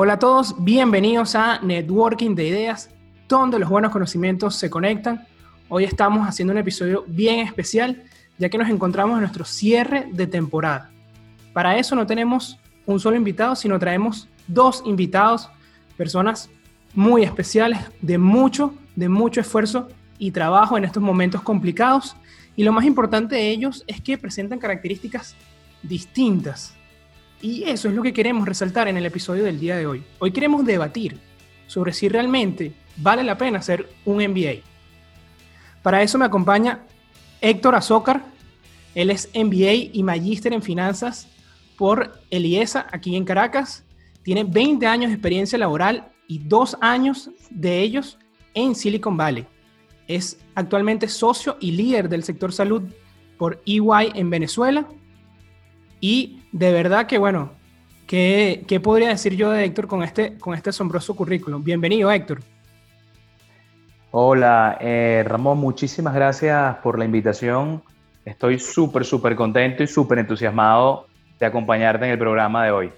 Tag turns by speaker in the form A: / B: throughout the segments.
A: Hola a todos, bienvenidos a Networking de Ideas, donde los buenos conocimientos se conectan. Hoy estamos haciendo un episodio bien especial, ya que nos encontramos en nuestro cierre de temporada. Para eso no tenemos un solo invitado, sino traemos dos invitados, personas muy especiales, de mucho, de mucho esfuerzo y trabajo en estos momentos complicados. Y lo más importante de ellos es que presentan características distintas. Y eso es lo que queremos resaltar en el episodio del día de hoy. Hoy queremos debatir sobre si realmente vale la pena hacer un MBA. Para eso me acompaña Héctor Azócar. Él es MBA y magíster en finanzas por Eliesa aquí en Caracas. Tiene 20 años de experiencia laboral y dos años de ellos en Silicon Valley. Es actualmente socio y líder del sector salud por EY en Venezuela y de verdad que, bueno, ¿qué, ¿qué, podría decir yo de Héctor con este, con este asombroso currículum? Bienvenido, Héctor.
B: Hola, eh, Ramón, muchísimas gracias por la invitación. Estoy súper, súper contento y súper entusiasmado de acompañarte en el programa de hoy.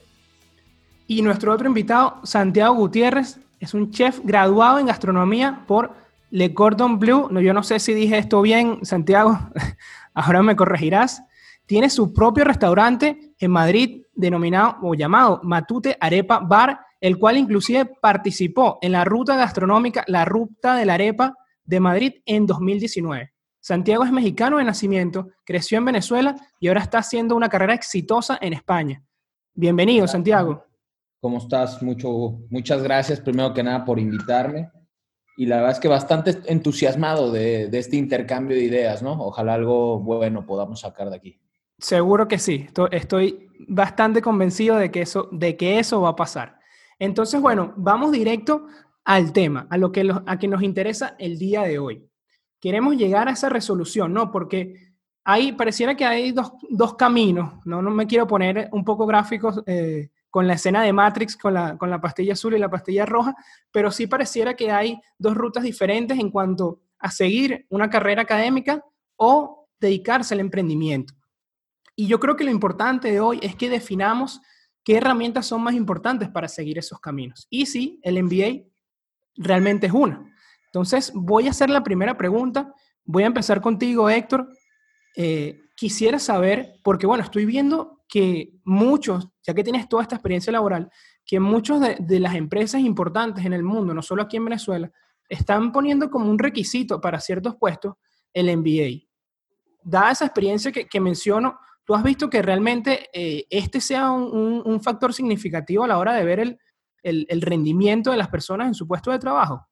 A: Y nuestro otro invitado, Santiago Gutiérrez, es un chef graduado en gastronomía por Le Cordon Bleu. No, yo no sé si dije esto bien, Santiago, ahora me corregirás tiene su propio restaurante en Madrid denominado o llamado Matute Arepa Bar, el cual inclusive participó en la ruta gastronómica La Ruta de la Arepa de Madrid en 2019. Santiago es mexicano de nacimiento, creció en Venezuela y ahora está haciendo una carrera exitosa en España. Bienvenido, Santiago.
C: ¿Cómo estás? Mucho, muchas gracias primero que nada por invitarme. Y la verdad es que bastante entusiasmado de, de este intercambio de ideas, ¿no? Ojalá algo bueno podamos sacar de aquí.
A: Seguro que sí, estoy bastante convencido de que eso, de que eso va a pasar. Entonces, bueno, vamos directo al tema, a lo que, a que nos interesa el día de hoy. Queremos llegar a esa resolución, ¿no? Porque ahí pareciera que hay dos, dos caminos, ¿no? No me quiero poner un poco gráficos eh, con la escena de Matrix, con la, con la pastilla azul y la pastilla roja, pero sí pareciera que hay dos rutas diferentes en cuanto a seguir una carrera académica o dedicarse al emprendimiento. Y yo creo que lo importante de hoy es que definamos qué herramientas son más importantes para seguir esos caminos. Y sí, el MBA realmente es una. Entonces, voy a hacer la primera pregunta. Voy a empezar contigo, Héctor. Eh, quisiera saber, porque bueno, estoy viendo que muchos, ya que tienes toda esta experiencia laboral, que muchos de, de las empresas importantes en el mundo, no solo aquí en Venezuela, están poniendo como un requisito para ciertos puestos el MBA. Dada esa experiencia que menciono, ¿Tú has visto que realmente eh, este sea un, factor significativo a la hora de ver el, rendimiento de las personas en su puesto de trabajo?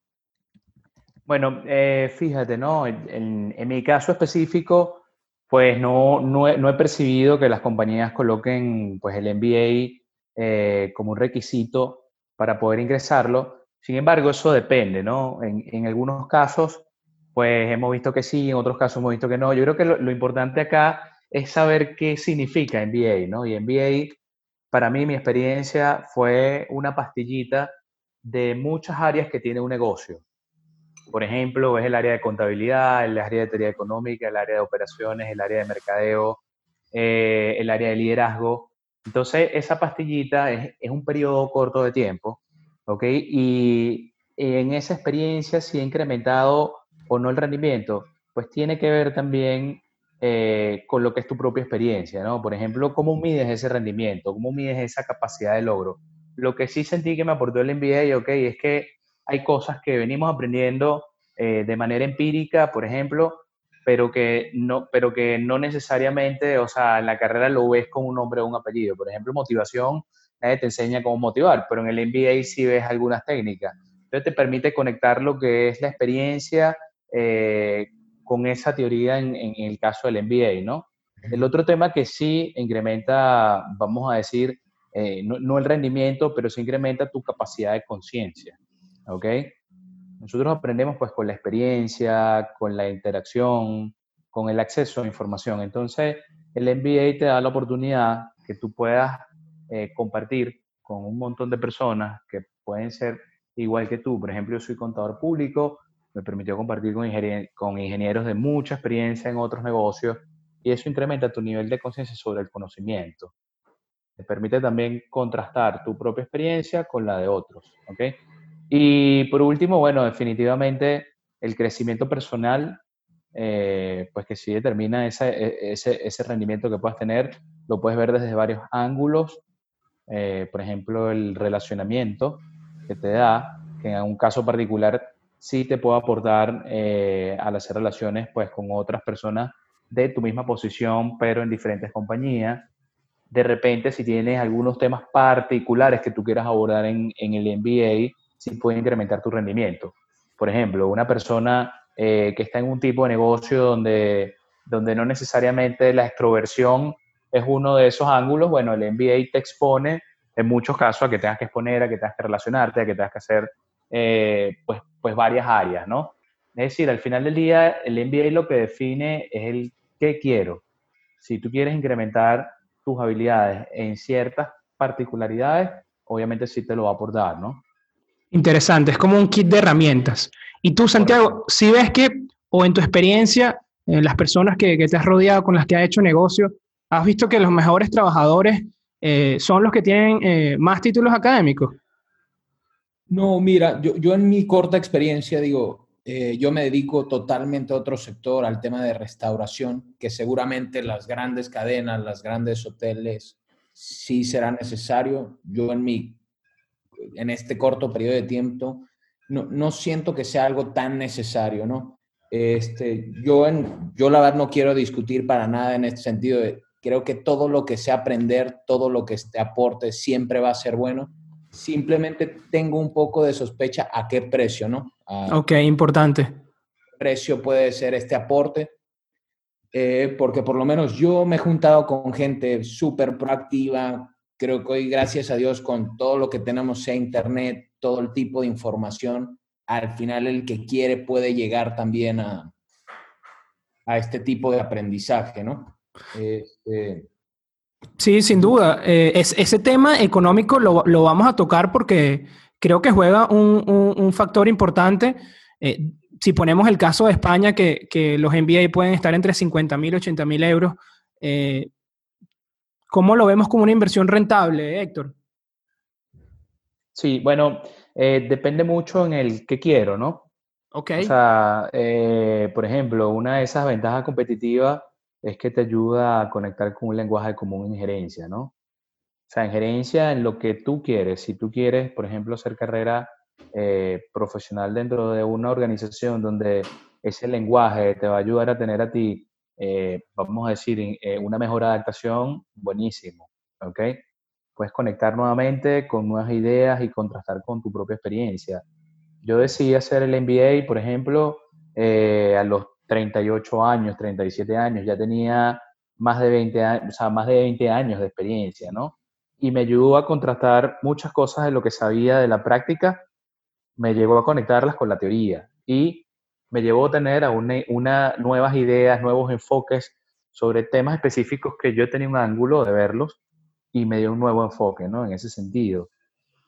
B: Bueno, eh, fíjate, ¿no? En, mi caso específico, pues no, no, he, percibido que las compañías coloquen pues, el MBA eh, como un requisito para poder ingresarlo. Sin embargo, eso depende, ¿no? En, algunos casos, pues hemos visto que sí, en otros casos hemos visto que no. Yo creo que lo importante acá es saber qué significa MBA, ¿no? Y MBA, para mí, mi experiencia fue una pastillita de muchas áreas que tiene un negocio. Por ejemplo, es el área de contabilidad, el área de teoría económica, el área de operaciones, el área de mercadeo, eh, el área de liderazgo. Entonces, esa pastillita es, es, un periodo corto de tiempo, ¿ok? Y en esa experiencia, si ha incrementado o no el rendimiento, pues tiene que ver también eh, con lo que es tu propia experiencia, ¿no? Por ejemplo, ¿cómo mides ese rendimiento? ¿Cómo mides esa capacidad de logro? Lo que sí sentí que me aportó el MBA, ok, es que hay cosas que venimos aprendiendo eh, de manera empírica, por ejemplo, pero que, no, pero que no necesariamente, o sea, en la carrera lo ves con un nombre o un apellido. Por ejemplo, motivación, nadie te enseña cómo motivar, pero en el MBA sí ves algunas técnicas. Entonces te permite conectar lo que es la experiencia eh, con esa teoría en, el caso del MBA, ¿no? El otro tema que sí incrementa, vamos a decir, eh, no, el rendimiento, pero sí incrementa tu capacidad de conciencia, ¿ok? Nosotros aprendemos pues con la experiencia, con la interacción, con el acceso a información. Entonces, el MBA te da la oportunidad que tú puedas eh, compartir con un montón de personas que pueden ser igual que tú. Por ejemplo, yo soy contador público, me permitió compartir con, ingenieros de mucha experiencia en otros negocios y eso incrementa tu nivel de conciencia sobre el conocimiento. te permite también contrastar tu propia experiencia con la de otros. ¿ok? Y por último, bueno, definitivamente el crecimiento personal, eh, pues que sí determina ese, ese, ese, rendimiento que puedas tener, lo puedes ver desde varios ángulos. Eh, por ejemplo, el relacionamiento que te da, que en un caso particular sí te puede aportar eh, al hacer relaciones pues con otras personas de tu misma posición, pero en diferentes compañías. De repente, si tienes algunos temas particulares que tú quieras abordar en, en el MBA, sí puede incrementar tu rendimiento. Por ejemplo, una persona eh, que está en un tipo de negocio donde, donde no necesariamente la extroversión es uno de esos ángulos, bueno, el MBA te expone en muchos casos a que tengas que exponer, a que tengas que relacionarte, a que tengas que hacer eh, pues, pues varias áreas, ¿no? Es decir, al final del día, el MBA lo que define es el qué quiero. Si tú quieres incrementar tus habilidades en ciertas particularidades, obviamente sí te lo va a aportar, ¿no?
A: Interesante, es como un kit de herramientas. Y tú, Santiago, si ves que, o en tu experiencia, en las personas que, te has rodeado, con las que has hecho negocio, has visto que los mejores trabajadores eh, son los que tienen eh, más títulos académicos.
C: No, mira, yo, yo en mi corta experiencia digo, eh, yo me dedico totalmente a otro sector, al tema de restauración, que seguramente las grandes cadenas, las grandes hoteles, sí será necesario. Yo en mi en este corto periodo de tiempo, no, no siento que sea algo tan necesario, ¿no? Este, yo, en, yo la verdad no quiero discutir para nada en este sentido. creo que todo lo que sea aprender, todo lo que te aporte siempre va a ser bueno. Simplemente tengo un poco de sospecha a qué precio, ¿no?
A: ok, importante.
C: Precio puede ser este aporte. Eh, porque por lo menos yo me he juntado con gente súper proactiva, creo que hoy, gracias a Dios, con todo lo que tenemos sea Internet, todo el tipo de información, al final el que quiere puede llegar también a, a este tipo de aprendizaje, ¿no? Este,
A: sí, sin duda. Eh, es, ese tema económico lo, lo, vamos a tocar porque creo que juega un, un, factor importante. Eh, si ponemos el caso de España, que, que los MBA pueden estar entre 50 mil y 80 mil euros, eh, ¿Cómo lo vemos como una inversión rentable, Héctor?
B: Sí, bueno, depende mucho en el que quiero, ¿no?
A: Ok.
B: O sea, por ejemplo, una de esas ventajas competitivas es que te ayuda a conectar con un lenguaje común en gerencia, ¿no? O sea, en gerencia, en lo que tú quieres. Si tú quieres, por ejemplo, hacer carrera eh, profesional dentro de una organización donde ese lenguaje te va a ayudar a tener a ti eh, vamos a decir, eh, una mejor adaptación, buenísimo, ¿ok? Puedes conectar nuevamente con nuevas ideas y contrastar con tu propia experiencia. Yo decidí hacer el MBA, por ejemplo, a los 38 años, 37 años, ya tenía más de 20 años, o sea, más de 20 años de experiencia, ¿no? Y me ayudó a contrastar muchas cosas de lo que sabía de la práctica, me llegó a conectarlas con la teoría. Y me llevó a tener a una, nuevas ideas, nuevos enfoques sobre temas específicos que yo tenía un ángulo de verlos y me dio un nuevo enfoque, ¿no? En ese sentido.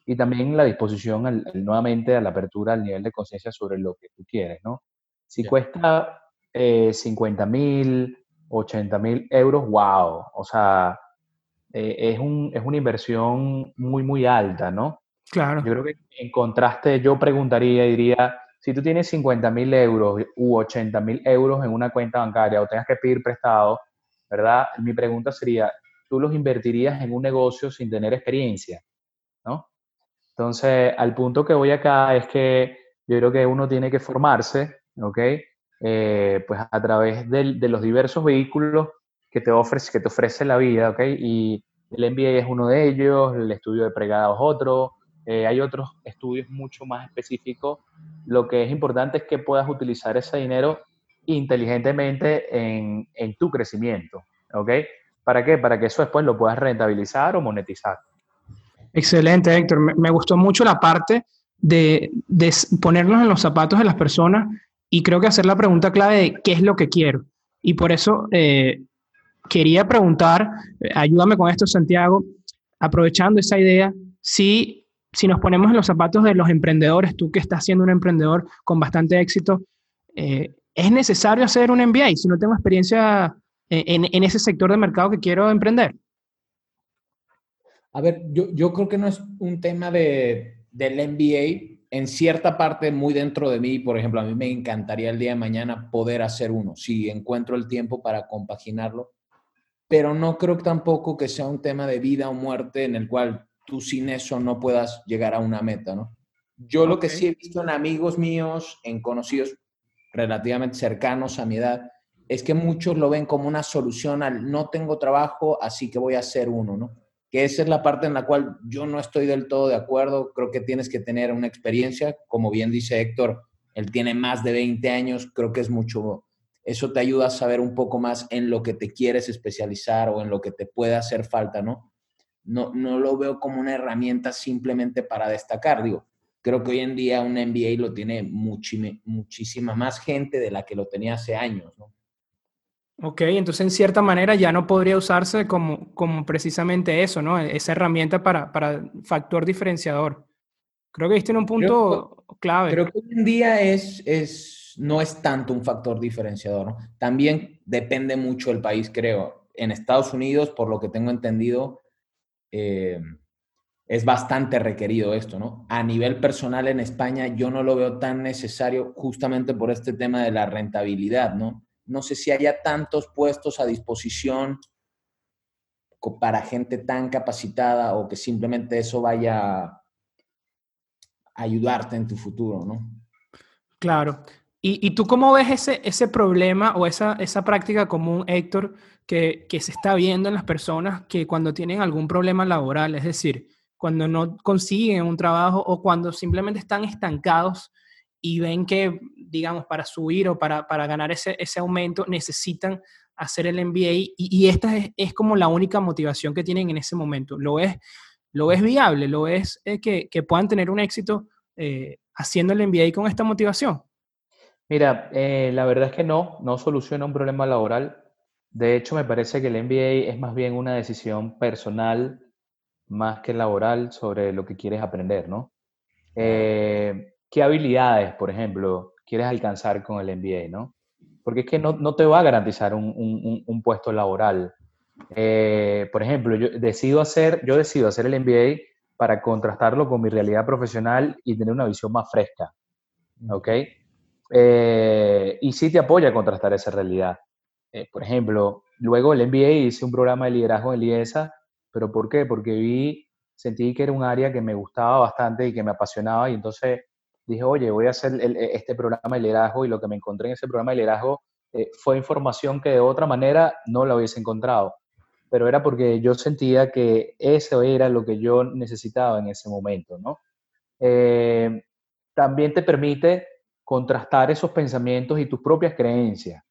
B: Y también la disposición nuevamente a la apertura al nivel de conciencia sobre lo que tú quieres, ¿no? Si cuesta eh, 50 mil, 80 mil euros, wow, o sea, eh, es, un, es una inversión muy, muy alta, ¿no?
A: Claro.
B: Yo creo que en contraste, yo preguntaría y diría, si tú tienes 50 mil euros u 80 mil euros en una cuenta bancaria o tengas que pedir prestado, ¿verdad? Mi pregunta sería, ¿tú los invertirías en un negocio sin tener experiencia? ¿No? Entonces, al punto que voy acá es que yo creo que uno tiene que formarse, ¿ok? Eh, pues a través de, los diversos vehículos que te, ofrece, que te ofrece la vida, ¿ok? Y el MBA es uno de ellos, el estudio de pregrado es otro, eh, hay otros estudios mucho más específicos. Lo que es importante es que puedas utilizar ese dinero inteligentemente en, en tu crecimiento. ¿Ok? ¿Para qué? Para que eso después lo puedas rentabilizar o monetizar.
A: Excelente, Héctor. Me, gustó mucho la parte de, de, ponernos en los zapatos de las personas y creo que hacer la pregunta clave de qué es lo que quiero. Y por eso eh, quería preguntar, eh, ayúdame con esto, Santiago, aprovechando esa idea, si si nos ponemos en los zapatos de los emprendedores, tú que estás siendo un emprendedor con bastante éxito, eh, ¿es necesario hacer un MBA si no tengo experiencia en, ese sector de mercado que quiero emprender?
C: A ver, yo, yo creo que no es un tema de, del MBA. En cierta parte, muy dentro de mí, por ejemplo, a mí me encantaría el día de mañana poder hacer uno, si encuentro el tiempo para compaginarlo, pero no creo tampoco que sea un tema de vida o muerte en el cual tú sin eso no puedas llegar a una meta, ¿no? Yo lo que sí he visto en amigos míos, en conocidos relativamente cercanos a mi edad, es que muchos lo ven como una solución al no tengo trabajo, así que voy a hacer uno, ¿no? Que esa es la parte en la cual yo no estoy del todo de acuerdo. Creo que tienes que tener una experiencia, como bien dice Héctor, él tiene más de 20 años, creo que es mucho. Eso te ayuda a saber un poco más en lo que te quieres especializar o en lo que te puede hacer falta, ¿no? No, no lo veo como una herramienta simplemente para destacar. Digo, creo que hoy en día un MBA lo tiene muchísima más gente de la que lo tenía hace años, ¿no?
A: Ok, entonces en cierta manera ya no podría usarse como, como precisamente eso, ¿no? Esa herramienta para, para factor diferenciador. Creo que viste en un punto clave.
C: Creo que hoy en día es, es, no es tanto un factor diferenciador, ¿no? También depende mucho del país, creo. En Estados Unidos, por lo que tengo entendido, eh, es bastante requerido esto, ¿no? A nivel personal en España yo no lo veo tan necesario justamente por este tema de la rentabilidad, ¿no? No sé si haya tantos puestos a disposición para gente tan capacitada o que simplemente eso vaya a ayudarte en tu futuro, ¿no?
A: Claro. ¿Y, tú cómo ves ese, ese problema o esa, esa práctica común, Héctor, que, que se está viendo en las personas que cuando tienen algún problema laboral, es decir, cuando no consiguen un trabajo o cuando simplemente están estancados y ven que, digamos, para subir o para, para ganar ese, ese, aumento necesitan hacer el MBA y, y esta es, es, como la única motivación que tienen en ese momento. ¿Lo es, lo es viable? ¿Lo es eh, que, que, puedan tener un éxito eh, haciendo el MBA con esta motivación?
B: Mira, eh, la verdad es que no, no soluciona un problema laboral. De hecho, me parece que el MBA es más bien una decisión personal más que laboral sobre lo que quieres aprender, ¿no? Eh, ¿Qué habilidades, por ejemplo, quieres alcanzar con el MBA, ¿no? Porque es que no, no te va a garantizar un, un, un puesto laboral. Eh, por ejemplo, yo decido, hacer, yo decido hacer el MBA para contrastarlo con mi realidad profesional y tener una visión más fresca, ¿ok? Eh, y sí te apoya a contrastar esa realidad. por ejemplo, luego el MBA hice un programa de liderazgo en IESA ¿Pero por qué? Porque vi, sentí que era un área que me gustaba bastante y que me apasionaba y entonces dije, oye, voy a hacer e, este programa de liderazgo y lo que me encontré en ese programa de liderazgo eh, fue información que de otra manera no la hubiese encontrado. Pero era porque yo sentía que eso era lo que yo necesitaba en ese momento, ¿no? Eh, también te permite contrastar esos pensamientos y tus propias creencias,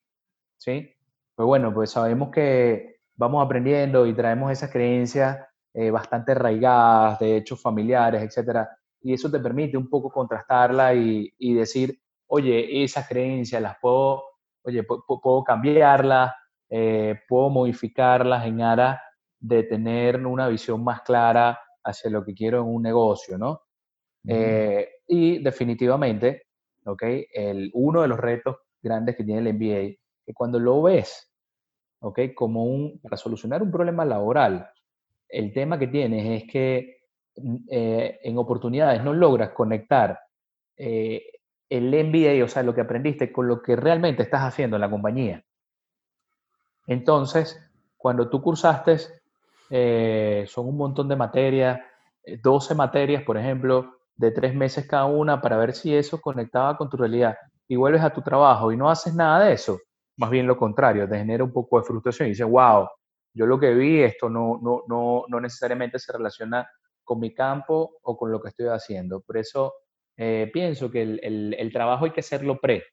B: ¿sí? Pues bueno, pues sabemos que vamos aprendiendo y traemos esas creencias eh, bastante arraigadas, de hechos familiares, etcétera, y eso te permite un poco contrastarla y, y decir, oye, esas creencias las puedo, oye, puedo cambiarlas, eh, puedo modificarlas en aras de tener una visión más clara hacia lo que quiero en un negocio, ¿no? Eh, y definitivamente, ¿ok? El, uno de los retos grandes que tiene el MBA, que cuando lo ves ¿ok? Como un, para solucionar un problema laboral, el tema que tienes es que eh, en oportunidades no logras conectar eh, el MBA, o sea, lo que aprendiste, con lo que realmente estás haciendo en la compañía. Entonces, cuando tú cursaste, eh, son un montón de materias, 12 materias, por ejemplo, de tres meses cada una, para ver si eso conectaba con tu realidad. Y vuelves a tu trabajo y no haces nada de eso más bien lo contrario, te genera un poco de frustración y dices, wow, yo lo que vi, esto no, no, no, no necesariamente se relaciona con mi campo o con lo que estoy haciendo. Por eso eh, pienso que el, trabajo hay que hacerlo pre,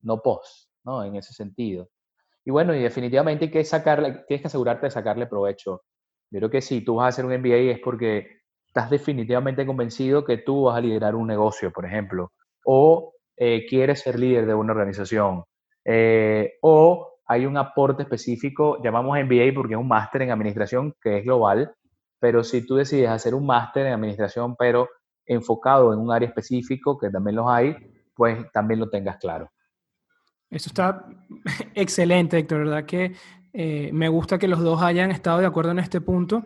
B: no post, ¿no? En ese sentido. Y bueno, y definitivamente hay que sacarle, tienes que asegurarte de sacarle provecho. Yo creo que si tú vas a hacer un MBA es porque estás definitivamente convencido que tú vas a liderar un negocio, por ejemplo, o eh, quieres ser líder de una organización, eh, o hay un aporte específico, llamamos MBA porque es un máster en administración que es global, pero si tú decides hacer un máster en administración, pero enfocado en un área específico, que también los hay, pues también lo tengas claro.
A: Eso está excelente, Héctor, ¿verdad? Que eh, me gusta que los dos hayan estado de acuerdo en este punto.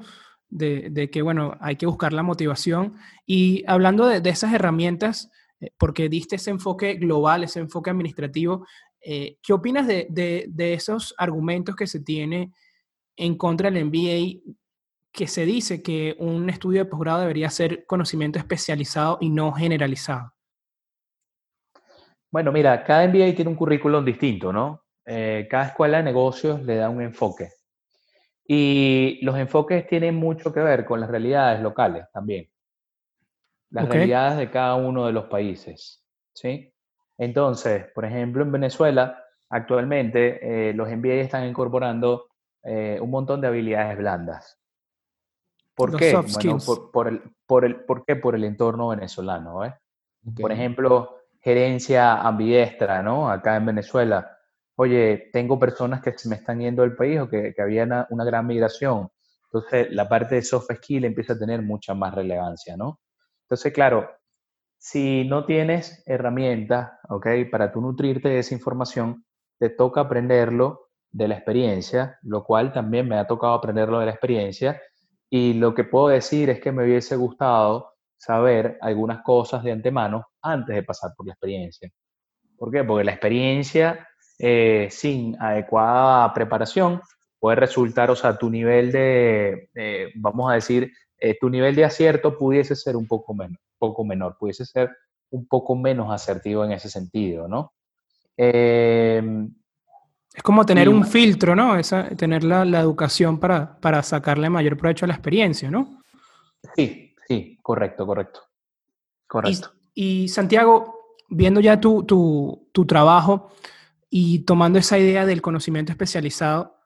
A: de, que, bueno, hay que buscar la motivación. Y hablando de, esas herramientas, eh, porque diste ese enfoque global, ese enfoque administrativo, eh, ¿qué opinas de, de, esos argumentos que se tiene en contra del MBA que se dice que un estudio de posgrado debería ser conocimiento especializado y no generalizado?
B: Bueno, mira, cada MBA tiene un currículum distinto, ¿no? Eh, cada escuela de negocios le da un enfoque. Y los enfoques tienen mucho que ver con las realidades locales también. Las realidades de cada uno de los países, ¿sí? Entonces, por ejemplo, en Venezuela, actualmente eh, los MBA están incorporando eh, un montón de habilidades blandas. ¿Por qué? Bueno, por, el, por, el, ¿Por qué? Por el entorno venezolano. ¿eh? Por ejemplo, gerencia ambidiestra, ¿no? Acá en Venezuela. Oye, tengo personas que se me están yendo del país o que, que había una, gran migración. Entonces, la parte de soft skill empieza a tener mucha más relevancia, ¿no? Entonces, claro, si no tienes herramientas, ¿ok? Para tú nutrirte de esa información, te toca aprenderlo de la experiencia, lo cual también me ha tocado aprenderlo de la experiencia y lo que puedo decir es que me hubiese gustado saber algunas cosas de antemano antes de pasar por la experiencia. ¿Por qué? Porque la experiencia eh, sin adecuada preparación puede resultar, o sea, tu nivel de, vamos a decir, eh, tu nivel de acierto pudiese ser un poco, menos, poco menor, pudiese ser un poco menos asertivo en ese sentido, ¿no?
A: Eh, es como tener un filtro, ¿no? Esa, tener la, educación para, para sacarle mayor provecho a la experiencia, ¿no?
B: Sí, sí, correcto, correcto. Correcto.
A: Y, Santiago, viendo ya tu, tu, trabajo y tomando esa idea del conocimiento especializado,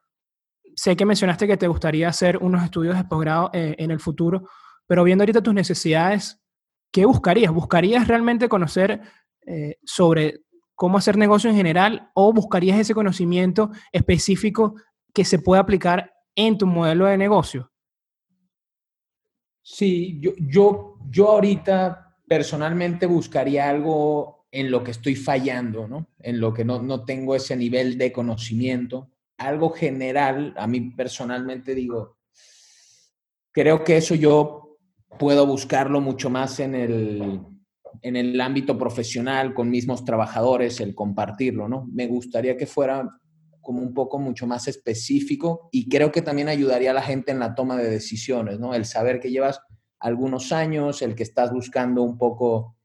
A: sé que mencionaste que te gustaría hacer unos estudios de posgrado eh, en el futuro, pero viendo ahorita tus necesidades, ¿qué buscarías? ¿Buscarías realmente conocer eh, sobre cómo hacer negocio en general o buscarías ese conocimiento específico que se pueda aplicar en tu modelo de negocio?
C: Sí, yo, yo, yo ahorita personalmente buscaría algo en lo que estoy fallando, ¿no? En lo que no, no tengo ese nivel de conocimiento. Algo general, a mí personalmente digo, creo que eso yo puedo buscarlo mucho más en el, en el ámbito profesional con mismos trabajadores, el compartirlo, ¿no? Me gustaría que fuera como un poco mucho más específico y creo que también ayudaría a la gente en la toma de decisiones, ¿no? El saber que llevas algunos años, el que estás buscando un poco, o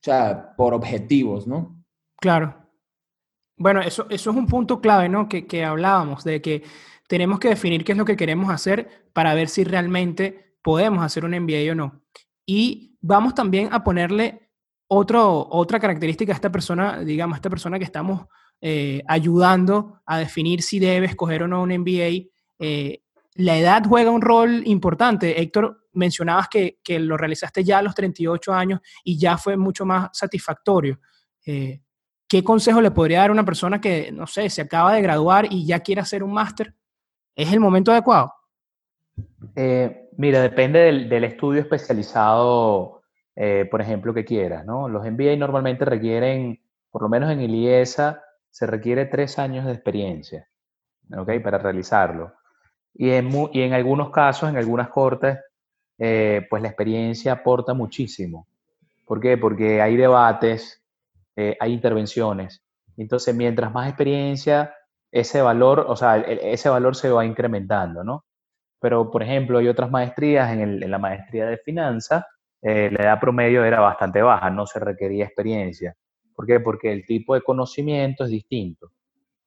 C: sea, por objetivos, ¿no?
A: Claro. Bueno, eso, eso es un punto clave, ¿no? Que, que hablábamos, de que tenemos que definir qué es lo que queremos hacer para ver si realmente podemos hacer un MBA o no. Y vamos también a ponerle otra característica a esta persona, digamos, a esta persona que estamos eh, ayudando a definir si debe escoger o no un MBA. Eh, la edad juega un rol importante. Héctor, mencionabas que, que, lo realizaste ya a los 38 años y ya fue mucho más satisfactorio. Eh, ¿Qué consejo le podría dar a una persona que, no sé, se acaba de graduar y ya quiere hacer un máster? ¿Es el momento adecuado?
B: Mira, depende del, estudio especializado, eh, por ejemplo, que quieras, ¿no? Los MBA normalmente requieren, por lo menos en el IESA, se requiere tres años de experiencia, ¿ok? Para realizarlo. Y en, y en algunos casos, en algunas cortes, eh, pues la experiencia aporta muchísimo. ¿Por qué? Porque hay debates, hay intervenciones. Entonces, mientras más experiencia, ese valor, o sea, ese valor se va incrementando, ¿no? Pero, por ejemplo, hay otras maestrías, en, la maestría de finanzas, eh, la edad promedio era bastante baja, no se requería experiencia. ¿Por qué? Porque el tipo de conocimiento es distinto.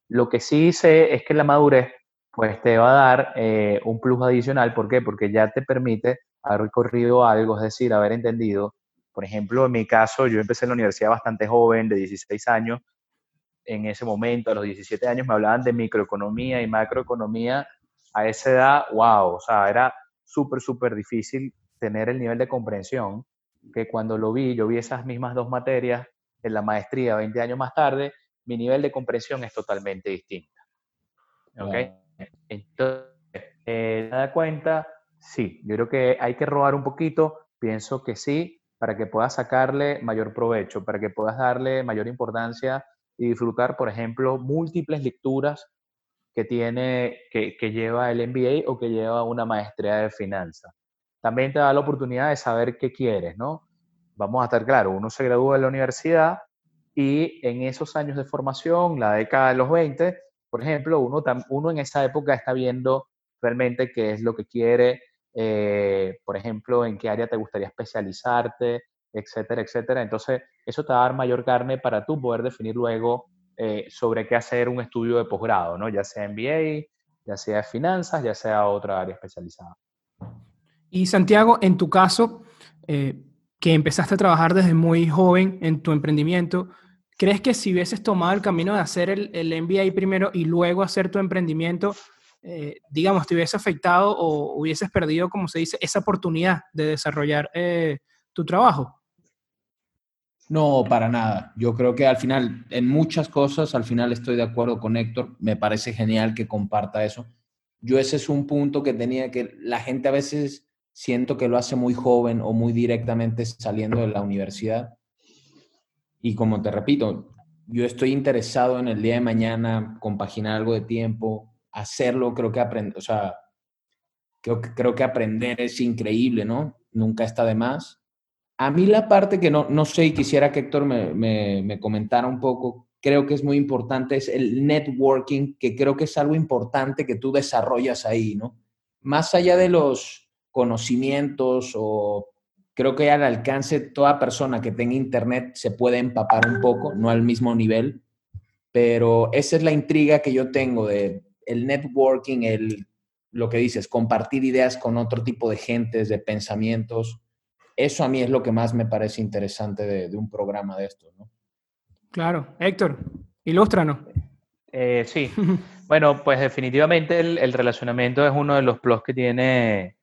B: Lo que sí sé es que la madurez, pues te va a dar eh, un plus adicional. ¿Por qué? Porque ya te permite haber recorrido algo, es decir, haber entendido. Por ejemplo, en mi caso, yo empecé en la universidad bastante joven, de 16 años. En ese momento, a los 17 años, me hablaban de microeconomía y macroeconomía a esa edad, wow, o sea, era súper, súper difícil tener el nivel de comprensión que cuando lo vi, yo vi esas mismas dos materias en la maestría 20 años más tarde, mi nivel de comprensión es totalmente distinto. ¿Ok? Entonces, eh, da cuenta? Sí, yo creo que hay que robar un poquito, pienso que sí, para que puedas sacarle mayor provecho, para que puedas darle mayor importancia y disfrutar, por ejemplo, múltiples lecturas que tiene, que, que lleva el MBA o que lleva una maestría de finanzas. También te da la oportunidad de saber qué quieres, ¿no? Vamos a estar claros, uno se gradúa de la universidad y en esos años de formación, la década de los 20, por ejemplo, uno, uno en esa época está viendo realmente qué es lo que quiere, eh, por ejemplo, en qué área te gustaría especializarte, etcétera, etcétera. Entonces, eso te va a dar mayor carne para tú poder definir luego eh, sobre qué hacer un estudio de posgrado, ¿no? Ya sea MBA, ya sea finanzas, ya sea otra área especializada.
A: Y Santiago, en tu caso, eh, que empezaste a trabajar desde muy joven en tu emprendimiento, ¿crees que si hubieses tomado el camino de hacer el, el MBA primero y luego hacer tu emprendimiento, eh, digamos, te hubiese afectado o hubieses perdido, como se dice, esa oportunidad de desarrollar tu trabajo?
C: No, para nada. Yo creo que al final, en muchas cosas, al final estoy de acuerdo con Héctor. Me parece genial que comparta eso. Yo ese es un punto que tenía que la gente a veces siento que lo hace muy joven o muy directamente saliendo de la universidad. Y como te repito, yo estoy interesado en el día de mañana compaginar algo de tiempo, hacerlo, creo que aprender, o sea, creo, creo que aprender es increíble, ¿no? Nunca está de más a mí la parte que no, no sé y quisiera que Héctor me, me, comentara un poco, creo que es muy importante, es el networking, que creo que es algo importante que tú desarrollas ahí, ¿no? Más allá de los conocimientos o creo que al alcance toda persona que tenga internet se puede empapar un poco, no al mismo nivel, pero esa es la intriga que yo tengo de el networking, el lo que dices, compartir ideas con otro tipo de gentes, de pensamientos eso a mí es lo que más me parece interesante de, un programa de estos, ¿no?
A: Claro. Héctor, ilústranos.
B: Eh, sí. bueno, pues definitivamente el, relacionamiento es uno de los plus que tiene,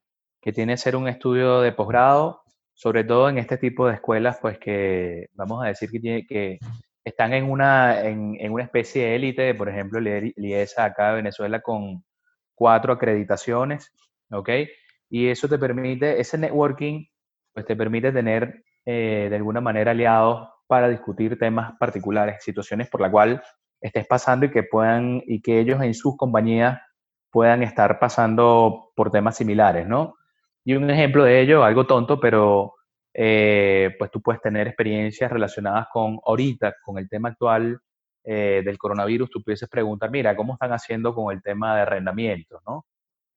B: que tiene ser un estudio de posgrado, sobre todo en este tipo de escuelas, pues que vamos a decir que, tiene, que están en una, en, una especie de élite, por ejemplo, LIESA acá de Venezuela con cuatro acreditaciones, ¿ok? Y eso te permite, ese networking pues te permite tener eh, de alguna manera aliados para discutir temas particulares, situaciones por la cual estés pasando y que puedan y que ellos en sus compañías puedan estar pasando por temas similares, ¿no? Y un ejemplo de ello, algo tonto, pero eh, pues tú puedes tener experiencias relacionadas con ahorita, con el tema actual eh, del coronavirus, tú pudieses preguntar, mira, ¿cómo están haciendo con el tema de arrendamiento, ¿no?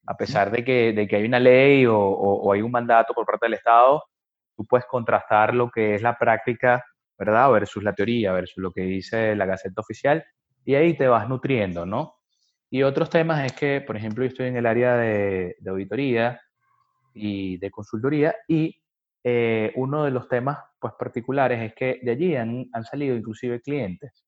B: a pesar de que, de que hay una ley o, o, hay un mandato por parte del Estado, tú puedes contrastar lo que es la práctica, ¿verdad? Versus la teoría, versus lo que dice la Gaceta Oficial, y ahí te vas nutriendo, ¿no? Y otros temas es que, por ejemplo, yo estoy en el área de, de auditoría y de consultoría, y eh, uno de los temas pues, particulares es que de allí han, han salido inclusive clientes,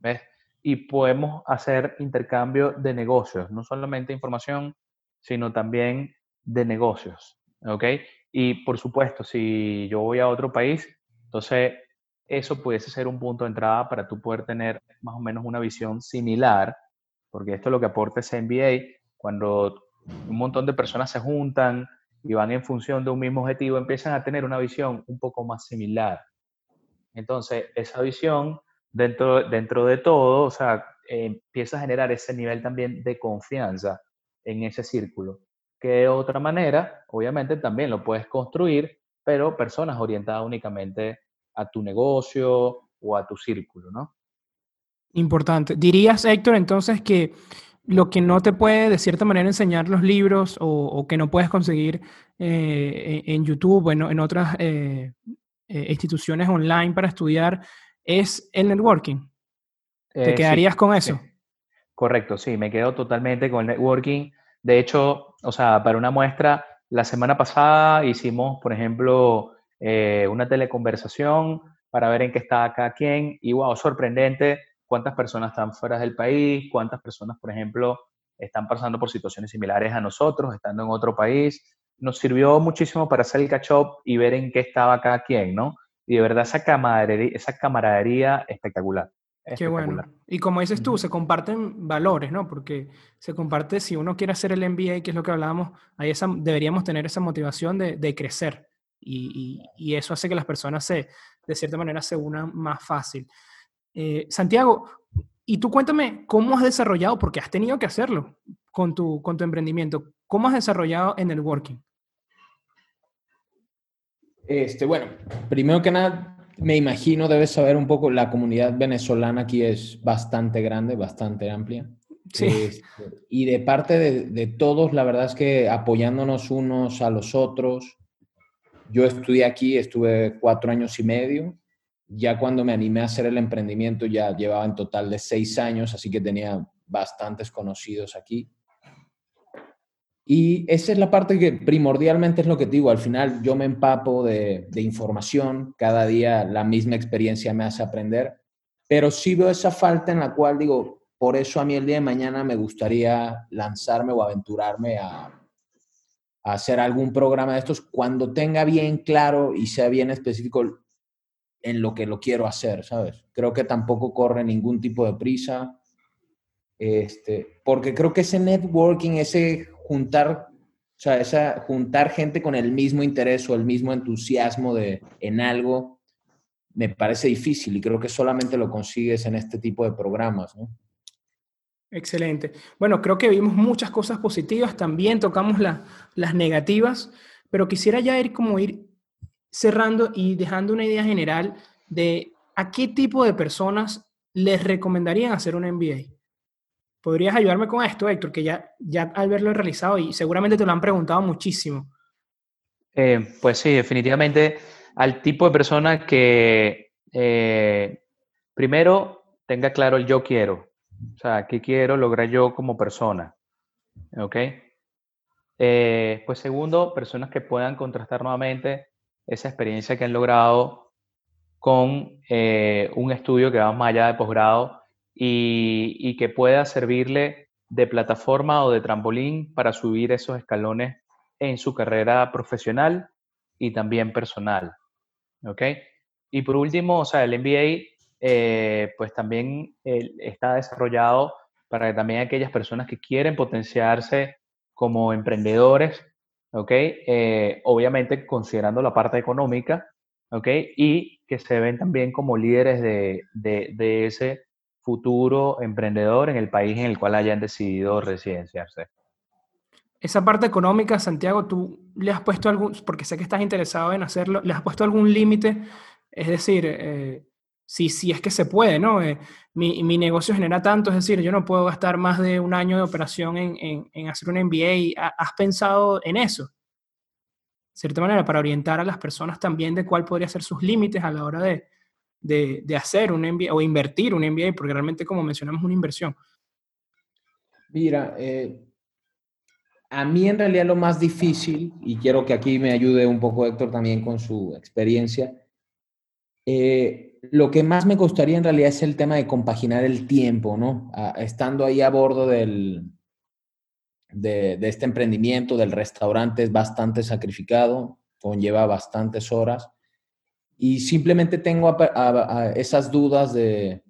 B: ¿ves? Y podemos hacer intercambio de negocios, no solamente información, sino también de negocios, ¿ok? Y por supuesto, si yo voy a otro país, entonces eso pudiese ser un punto de entrada para tú poder tener más o menos una visión similar, porque esto es lo que aporta ese MBA, cuando un montón de personas se juntan y van en función de un mismo objetivo, empiezan a tener una visión un poco más similar. Entonces, esa visión, dentro, dentro de todo, o sea, empieza a generar ese nivel también de confianza en ese círculo. Que de otra manera, obviamente también lo puedes construir, pero personas orientadas únicamente a tu negocio o a tu círculo, ¿no?
A: Importante. ¿Dirías, Héctor, entonces que lo que no te puede de cierta manera enseñar los libros o, que no puedes conseguir eh, en YouTube o en, otras eh, eh, instituciones online para estudiar es el networking? ¿Te quedarías con eso?
B: Correcto, sí, me quedo totalmente con el networking. De hecho, o sea, para una muestra, la semana pasada hicimos, por ejemplo, una teleconversación para ver en qué está cada quien y wow, sorprendente cuántas personas están fuera del país, cuántas personas, por ejemplo, están pasando por situaciones similares a nosotros, estando en otro país. Nos sirvió muchísimo para hacer el catch-up y ver en qué estaba cada quien, ¿no? Y de verdad esa camaradería, esa camaradería espectacular.
A: Qué bueno. Y como dices tú, se comparten valores, ¿no? Porque se comparte, si uno quiere hacer el MBA, que es lo que hablábamos, ahí esa, deberíamos tener esa motivación de, de crecer. Y, y, eso hace que las personas se, de cierta manera, se unan más fácil. Eh, Santiago, y tú cuéntame cómo has desarrollado, porque has tenido que hacerlo con tu, con tu emprendimiento, ¿cómo has desarrollado en el working?
C: Este, bueno, primero que nada, me imagino debes saber un poco, la comunidad venezolana aquí es bastante grande, bastante amplia.
A: Sí.
C: Este, y de parte de, de, todos, la verdad es que apoyándonos unos a los otros. Yo estudié aquí, estuve cuatro años y medio. Ya cuando me animé a hacer el emprendimiento, ya llevaba en total de seis años, así que tenía bastantes conocidos aquí. Y esa es la parte que primordialmente es lo que te digo, al final yo me empapo de, información, cada día la misma experiencia me hace aprender, pero sí veo esa falta en la cual digo, por eso a mí el día de mañana me gustaría lanzarme o aventurarme a hacer algún programa de estos cuando tenga bien claro y sea bien específico en lo que lo quiero hacer, ¿sabes? Creo que tampoco corre ningún tipo de prisa, este, porque creo que ese networking, ese juntar, o sea, esa, juntar gente con el mismo interés o el mismo entusiasmo de, en algo, me parece difícil y creo que solamente lo consigues en este tipo de programas, ¿no?
A: Excelente. Bueno, creo que vimos muchas cosas positivas, también tocamos la, las negativas, pero quisiera ya ir como ir cerrando y dejando una idea general de a qué tipo de personas les recomendarían hacer un MBA. ¿Podrías ayudarme con esto, Héctor? Que ya, ya al verlo realizado y seguramente te lo han preguntado muchísimo.
B: Eh, pues sí, definitivamente al tipo de persona que eh, primero tenga claro el yo quiero. O sea, ¿qué quiero lograr yo como persona? ¿Ok? Eh, pues segundo, personas que puedan contrastar nuevamente esa experiencia que han logrado con eh, un estudio que va más allá de posgrado y, que pueda servirle de plataforma o de trampolín para subir esos escalones en su carrera profesional y también personal. ¿Ok? Y por último, o sea, el MBA eh, pues también está desarrollado para que también aquellas personas que quieren potenciarse como emprendedores, ¿ok? Eh, obviamente considerando la parte económica, ¿ok? Y que se ven también como líderes de, de, ese futuro emprendedor en el país en el cual hayan decidido residenciarse.
A: Esa parte económica, Santiago, tú le has puesto algún, porque sé que estás interesado en hacerlo, ¿le has puesto algún límite? Es decir, eh, si, si es que se puede, ¿no? Eh, mi, mi, negocio genera tanto, es decir, yo no puedo gastar más de un año de operación en, en, hacer un MBA. ¿Has pensado en eso? De cierta manera, para orientar a las personas también de cuál podría ser sus límites a la hora de, de, de hacer un MBA o invertir un MBA, porque realmente, como mencionamos, es una inversión.
C: Mira, eh, a mí en realidad lo más difícil, y quiero que aquí me ayude un poco Héctor también con su experiencia, eh, lo que más me gustaría en realidad es el tema de compaginar el tiempo, ¿no? estando ahí a bordo del, de, de, este emprendimiento, del restaurante, es bastante sacrificado, conlleva bastantes horas. Y simplemente tengo a, a, a esas dudas de,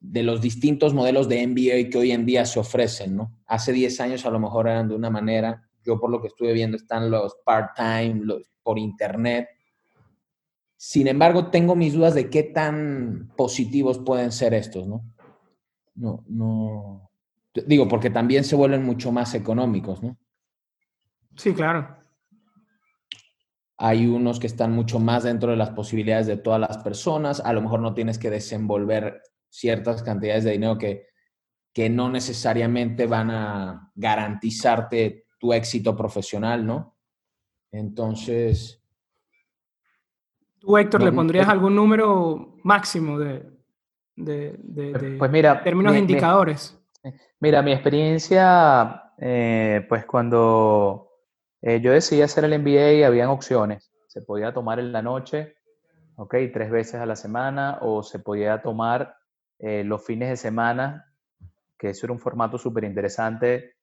C: de los distintos modelos de MBA que hoy en día se ofrecen, ¿no? Hace 10 años a lo mejor eran de una manera, yo por lo que estuve viendo están los part-time, por internet, sin embargo, tengo mis dudas de qué tan positivos pueden ser estos, ¿no? No, no. Digo, porque también se vuelven mucho más económicos, ¿no?
A: Sí, claro.
C: Hay unos que están mucho más dentro de las posibilidades de todas las personas. A lo mejor no tienes que desenvolver ciertas cantidades de dinero que, que no necesariamente van a garantizarte tu éxito profesional, ¿no? Entonces,
A: ¿Tú, Héctor, le pondrías algún número máximo de, de, de, de
B: pues mira,
A: términos
B: mi,
A: indicadores?
B: Mi, mira, mi experiencia, eh, pues cuando eh, yo decidí hacer el MBA, habían opciones. Se podía tomar en la noche, ok, tres veces a la semana, o se podía tomar eh, los fines de semana, que eso era un formato súper interesante,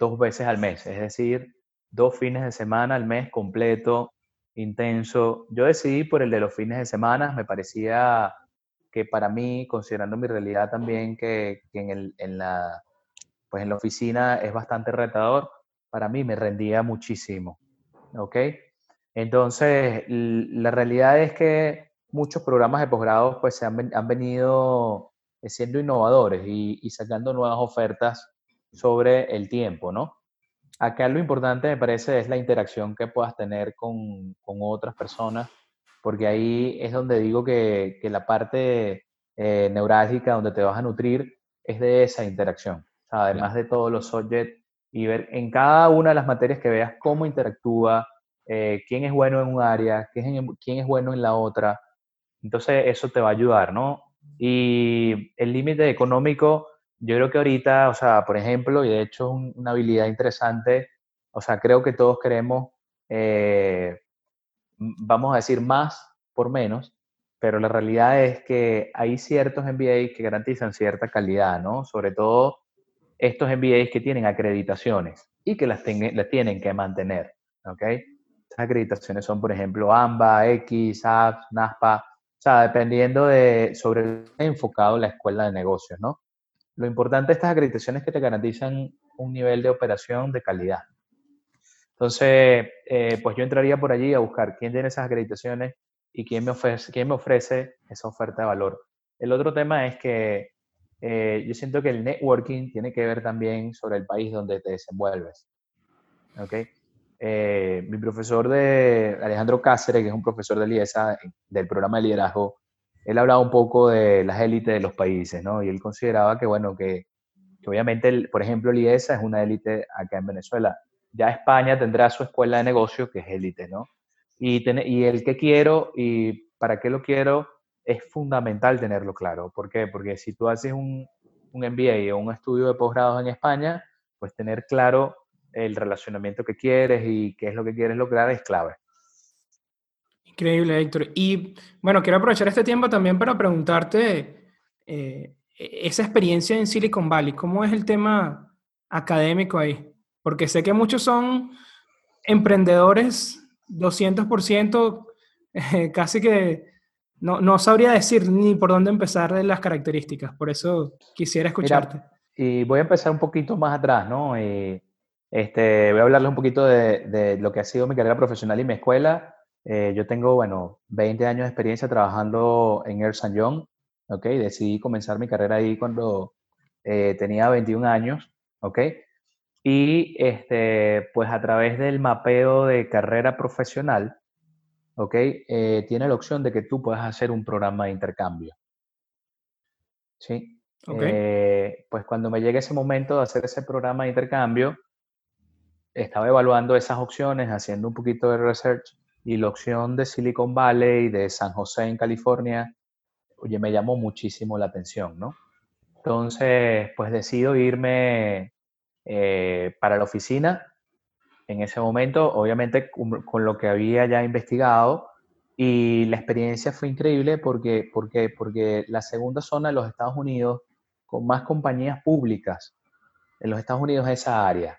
B: dos veces al mes, es decir, dos fines de semana al mes completo intenso. Yo decidí por el de los fines de semana, me parecía que para mí, considerando mi realidad también, que, en, el, en, la, pues en la oficina es bastante retador, para mí me rendía muchísimo. ¿Ok? Entonces, la realidad es que muchos programas de posgrado pues se han, han venido siendo innovadores y, sacando nuevas ofertas sobre el tiempo, ¿no? Acá lo importante me parece es la interacción que puedas tener con, otras personas, porque ahí es donde digo que, la parte eh, neurálgica donde te vas a nutrir es de esa interacción. además de todos los subjects y ver en cada una de las materias que veas cómo interactúa, eh, quién es bueno en un área, quién es, quién es bueno en la otra. Entonces eso te va a ayudar, ¿no? Y el límite económico, yo creo que ahorita, o sea, por ejemplo, y de hecho es una habilidad interesante, o sea, creo que todos queremos, eh, vamos a decir, más por menos, pero la realidad es que hay ciertos MBA que garantizan cierta calidad, ¿no? Sobre todo estos MBAs que tienen acreditaciones y que las, las tienen que mantener, ¿ok? Estas acreditaciones son, por ejemplo, AMBA, X, NASPA, o sea, dependiendo de sobre enfocado la escuela de negocios, ¿no? Lo importante de estas acreditaciones es que te garantizan un nivel de operación de calidad. Entonces, eh, pues yo entraría por allí a buscar quién tiene esas acreditaciones y quién me ofrece, quién me ofrece esa oferta de valor. El otro tema es que eh, yo siento que el networking tiene que ver también sobre el país donde te desenvuelves. ¿Ok? Eh, mi profesor de Alejandro Cáceres, que es un profesor de LIESA, del programa de liderazgo, él hablaba un poco de las élites de los países, ¿no? Y él consideraba que, bueno, que, obviamente, por ejemplo, LIESA es una élite acá en Venezuela. Ya España tendrá su escuela de negocio, que es élite, ¿no? Y, el que quiero y para qué lo quiero es fundamental tenerlo claro. ¿Por qué? Porque si tú haces un, un MBA o un estudio de posgrado en España, pues tener claro el relacionamiento que quieres y qué es lo que quieres lograr es clave.
A: Increíble, Héctor. Y bueno, quiero aprovechar este tiempo también para preguntarte eh, esa experiencia en Silicon Valley. ¿Cómo es el tema académico ahí? Porque sé que muchos son emprendedores 200%, eh, casi que no, no, sabría decir ni por dónde empezar de las características. Por eso quisiera escucharte.
B: y voy a empezar un poquito más atrás, ¿no? Eh, este, voy a hablarles un poquito de, lo que ha sido mi carrera profesional y mi escuela. Eh, yo tengo, bueno, 20 años de experiencia trabajando en Ernst Young, ¿ok? Decidí comenzar mi carrera ahí cuando eh, tenía 21 años, ¿ok? Y, este, pues a través del mapeo de carrera profesional, ¿ok? Eh, tiene la opción de que tú puedas hacer un programa de intercambio. ¿Sí? pues cuando me llegue ese momento de hacer ese programa de intercambio, estaba evaluando esas opciones, haciendo un poquito de research y la opción de Silicon Valley, de San José en California, oye, me llamó muchísimo la atención, ¿no? Entonces, pues decido irme eh, para la oficina en ese momento, obviamente con, lo que había ya investigado, y la experiencia fue increíble porque, porque, porque la segunda zona de los Estados Unidos, con más compañías públicas en los Estados Unidos, es esa área.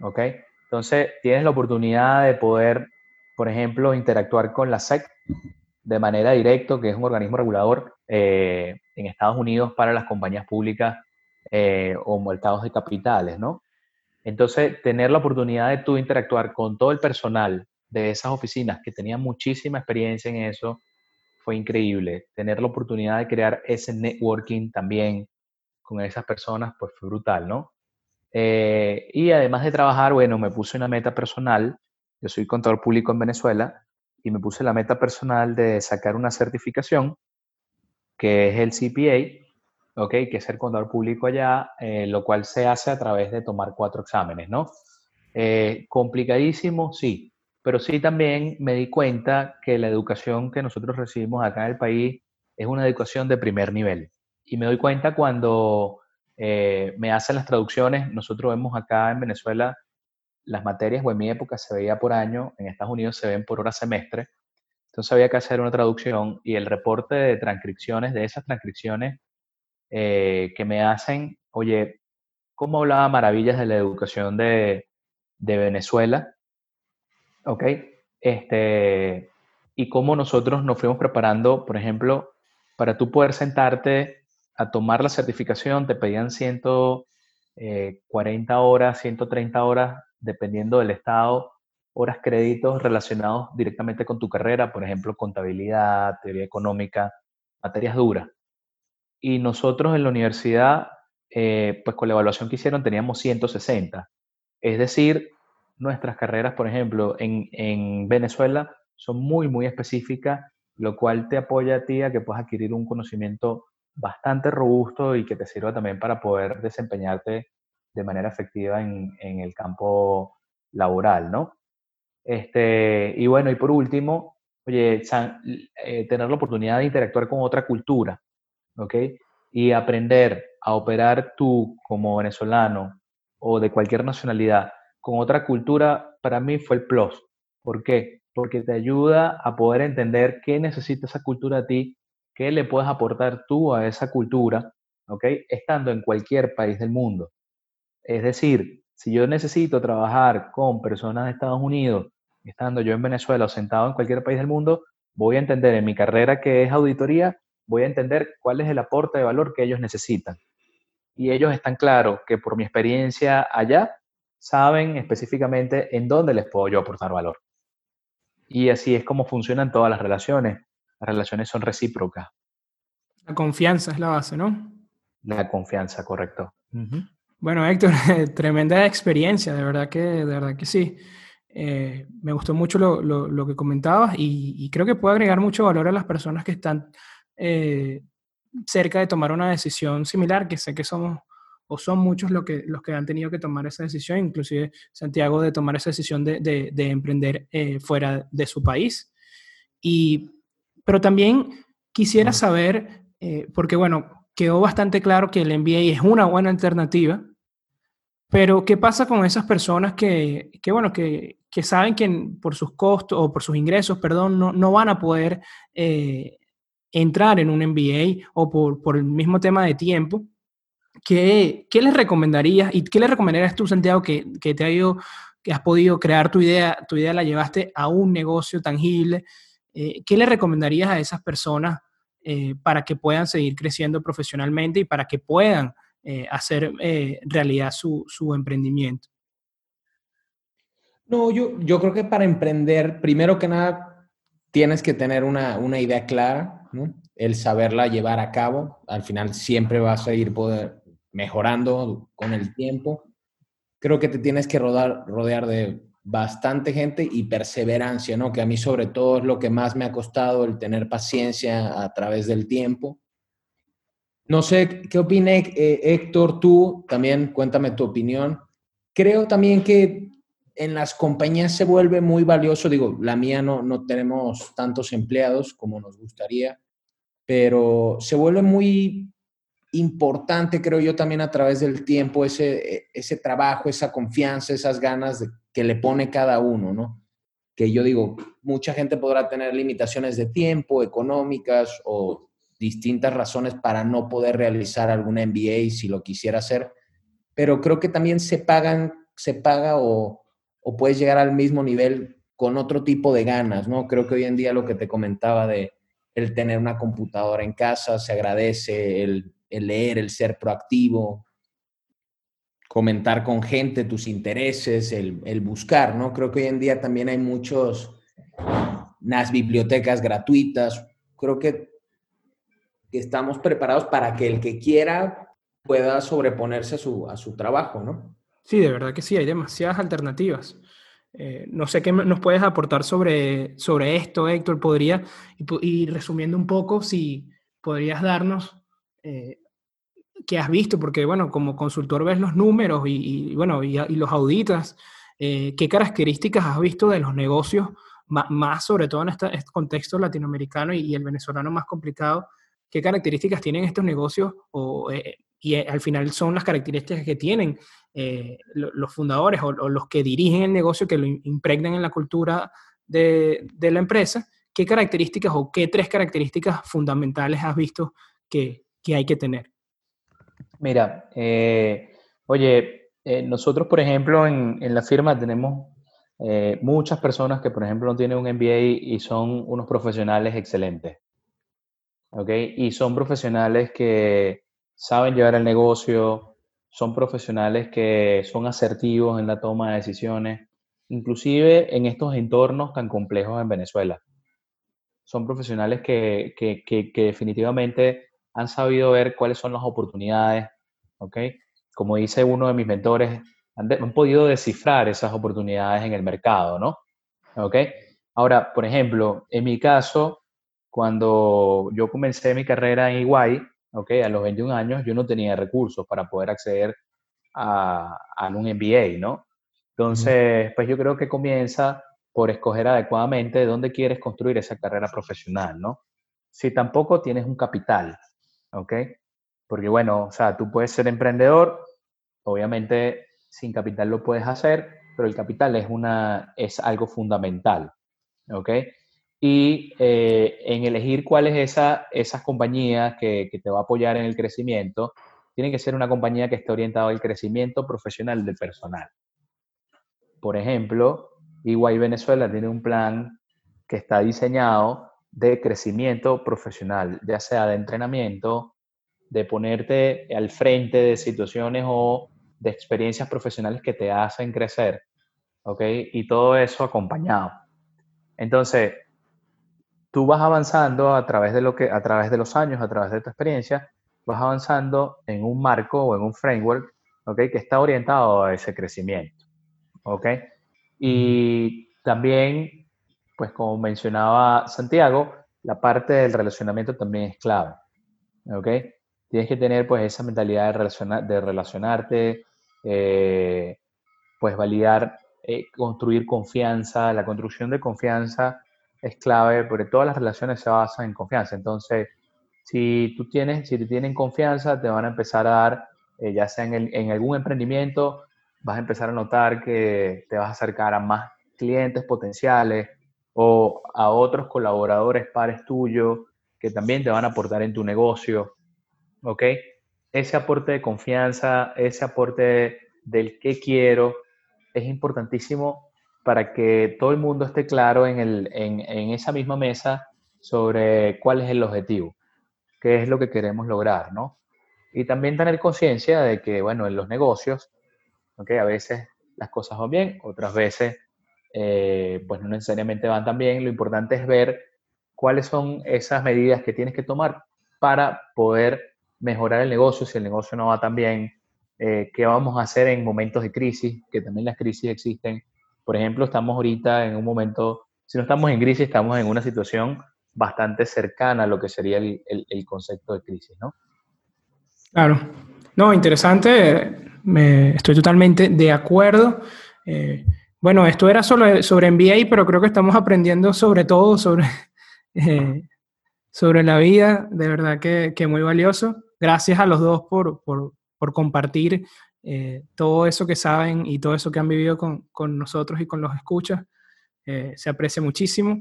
B: ¿ok? Entonces, tienes la oportunidad de poder, por ejemplo, interactuar con la SEC de manera directa, que es un organismo regulador eh, en Estados Unidos para las compañías públicas eh, o mercados de capitales, ¿no? Entonces, tener la oportunidad de tú interactuar con todo el personal de esas oficinas que tenían muchísima experiencia en eso, fue increíble. Tener la oportunidad de crear ese networking también con esas personas, pues fue brutal, ¿no? Eh, y además de trabajar, bueno, me puse una meta personal. Yo soy contador público en Venezuela y me puse la meta personal de sacar una certificación que es el CPA, ¿ok? Que es ser contador público allá, eh, lo cual se hace a través de tomar cuatro exámenes, ¿no? Eh, complicadísimo, sí, pero sí también me di cuenta que la educación que nosotros recibimos acá en el país es una educación de primer nivel. Y me doy cuenta cuando eh, me hacen las traducciones. Nosotros vemos acá en Venezuela las materias, o en mi época se veía por año, en Estados Unidos se ven por hora semestre. Entonces había que hacer una traducción y el reporte de transcripciones, de esas transcripciones eh, que me hacen, oye, ¿cómo hablaba maravillas de la educación de, de Venezuela? ¿Ok? Este, y cómo nosotros nos fuimos preparando, por ejemplo, para tú poder sentarte a tomar la certificación te pedían 140 eh, horas, 130 horas, dependiendo del estado, horas créditos relacionados directamente con tu carrera, por ejemplo, contabilidad, teoría económica, materias duras. y nosotros en la universidad, eh, pues con la evaluación que hicieron teníamos 160. Es decir, nuestras carreras, por ejemplo, en, en Venezuela son muy, muy específicas, lo cual te apoya a ti a que puedas adquirir un conocimiento bastante robusto y que te sirva también para poder desempeñarte de manera efectiva en, en el campo laboral, ¿no? Este, y bueno, y por último, oye, eh, tener la oportunidad de interactuar con otra cultura, ¿ok? Y aprender a operar tú como venezolano o de cualquier nacionalidad con otra cultura, para mí fue el plus. ¿Por qué? Porque te ayuda a poder entender qué necesita esa cultura a ti, qué le puedes aportar tú a esa cultura, ¿ok? Estando en cualquier país del mundo. Es decir, si yo necesito trabajar con personas de Estados Unidos, estando yo en Venezuela o sentado en cualquier país del mundo, voy a entender en mi carrera que es auditoría, voy a entender cuál es el aporte de valor que ellos necesitan. Y ellos están claros que por mi experiencia allá, saben específicamente en dónde les puedo yo aportar valor. Y así es como funcionan todas las relaciones. Las relaciones son recíprocas.
A: La confianza es la base, ¿no?
B: La confianza, correcto.
A: Bueno, Héctor, tremenda experiencia, de verdad que, de verdad que sí. Eh, me gustó mucho lo, lo, que comentabas y, creo que puede agregar mucho valor a las personas que están eh, cerca de tomar una decisión similar, que sé que somos o son muchos los que, los que han tenido que tomar esa decisión, inclusive Santiago de tomar esa decisión de, de, emprender eh, fuera de su país. Y, pero también quisiera saber, eh, porque bueno, quedó bastante claro que el MBA es una buena alternativa, pero ¿qué pasa con esas personas que, que bueno, que, que, saben que por sus costos o por sus ingresos, perdón, no, no van a poder eh, entrar en un MBA o por, por el mismo tema de tiempo? ¿qué, ¿qué, les recomendarías y qué le recomendarías tú, Santiago, que, que, te ha ido, que has podido crear tu idea, tu idea la llevaste a un negocio tangible? Eh, ¿Qué le recomendarías a esas personas eh, para que puedan seguir creciendo profesionalmente y para que puedan eh, hacer realidad su, emprendimiento?
C: No, yo, yo creo que para emprender, primero que nada, tienes que tener una, una idea clara, el saberla llevar a cabo. Al final siempre vas a ir poder, mejorando con el tiempo. Creo que te tienes que rodar, rodear de bastante gente y perseverancia, ¿no? Que a mí sobre todo es lo que más me ha costado el tener paciencia a través del tiempo. No sé, ¿qué opina eh, Héctor? Tú también cuéntame tu opinión. Creo también que en las compañías se vuelve muy valioso, digo, la mía no, no tenemos tantos empleados como nos gustaría, pero se vuelve muy importante, creo yo, también a través del tiempo, ese, e, ese trabajo, esa confianza, esas ganas de, que le pone cada uno, ¿no? Que yo digo, mucha gente podrá tener limitaciones de tiempo, económicas o distintas razones para no poder realizar algún MBA si lo quisiera hacer, pero creo que también se pagan, se paga o, o puedes llegar al mismo nivel con otro tipo de ganas, ¿no? Creo que hoy en día lo que te comentaba de el tener una computadora en casa, se agradece el el leer, el ser proactivo, comentar con gente tus intereses, el, buscar, ¿no? Creo que hoy en día también hay muchos, unas bibliotecas gratuitas. Creo que, estamos preparados para que el que quiera pueda sobreponerse a su, a su trabajo, ¿no?
A: Sí, de verdad que sí, hay demasiadas alternativas. Eh, no sé qué nos puedes aportar sobre, sobre esto, Héctor. Podría, y, resumiendo un poco, si podrías darnos eh, que has visto, porque bueno, como consultor ves los números y, bueno, y, los auditas, eh, ¿qué características has visto de los negocios, más, sobre todo en este, contexto latinoamericano y, el venezolano más complicado? ¿Qué características tienen estos negocios? O, eh, y eh, al final son las características que tienen los fundadores o, los que dirigen el negocio, que lo impregnan en la cultura de, la empresa. ¿Qué características o qué tres características fundamentales has visto que hay que tener?
B: Mira, eh, oye, eh, nosotros, por ejemplo, en, la firma tenemos eh, muchas personas que, por ejemplo, no tienen un MBA y son unos profesionales excelentes. ¿Ok? Y son profesionales que saben llevar el negocio, son profesionales que son asertivos en la toma de decisiones, inclusive en estos entornos tan complejos en Venezuela. Son profesionales que, que definitivamente han sabido ver cuáles son las oportunidades, ¿ok? Como dice uno de mis mentores, han, han podido descifrar esas oportunidades en el mercado, ¿no? ¿Ok? Ahora, por ejemplo, en mi caso, cuando yo comencé mi carrera en Iguay, ¿ok? A los 21 años, yo no tenía recursos para poder acceder a, a un MBA, ¿no? Entonces, pues yo creo que comienza por escoger adecuadamente dónde quieres construir esa carrera profesional, ¿no? Si tampoco tienes un capital, ¿ok? Porque bueno, o sea, tú puedes ser emprendedor, obviamente sin capital lo puedes hacer, pero el capital es, una, es algo fundamental, ¿ok? Y eh, en elegir cuál es esa, esas compañías que, que te va a apoyar en el crecimiento, tiene que ser una compañía que esté orientada al crecimiento profesional del personal. Por ejemplo, EY Venezuela tiene un plan que está diseñado de crecimiento profesional, ya sea de entrenamiento, de ponerte al frente de situaciones o de experiencias profesionales que te hacen crecer, ¿ok? Y todo eso acompañado. Entonces, tú vas avanzando a través de lo que, a través de los años, a través de tu experiencia, vas avanzando en un marco o en un framework, ¿ok? Que está orientado a ese crecimiento. ¿ok? Y también, pues como mencionaba Santiago, la parte del relacionamiento también es clave, ¿ok? Tienes que tener pues esa mentalidad de, de relacionarte, eh, pues validar, eh, construir confianza. La construcción de confianza es clave porque todas las relaciones se basan en confianza. Entonces, si tú tienes, si te tienen confianza, te van a empezar a dar, eh, ya sea en, el, en algún emprendimiento, vas a empezar a notar que te vas a acercar a más clientes potenciales o a otros colaboradores pares tuyos que también te van a aportar en tu negocio. ¿Ok? Ese aporte de confianza, ese aporte del qué quiero, es importantísimo para que todo el mundo esté claro en, el, en, en esa misma mesa sobre cuál es el objetivo, qué es lo que queremos lograr, ¿no? Y también tener conciencia de que, bueno, en los negocios a veces las cosas van bien, otras veces eh, pues no necesariamente van tan bien. Lo importante es ver cuáles son esas medidas que tienes que tomar para poder mejorar el negocio si el negocio no va tan bien, eh, qué vamos a hacer en momentos de crisis, que también las crisis existen. Por ejemplo, estamos ahorita en un momento, si no estamos en crisis, estamos en una situación bastante cercana a lo que sería el, el concepto de crisis, ¿no?
A: Claro. No, interesante estoy totalmente de acuerdo. Eh, bueno, esto era solo sobre MBA, pero creo que estamos aprendiendo sobre todo sobre, eh, sobre la vida, de verdad que, que, muy valioso. Gracias a los dos por, por, compartir eh, todo eso que saben y todo eso que han vivido con, con nosotros y con los escuchas. se aprecia muchísimo.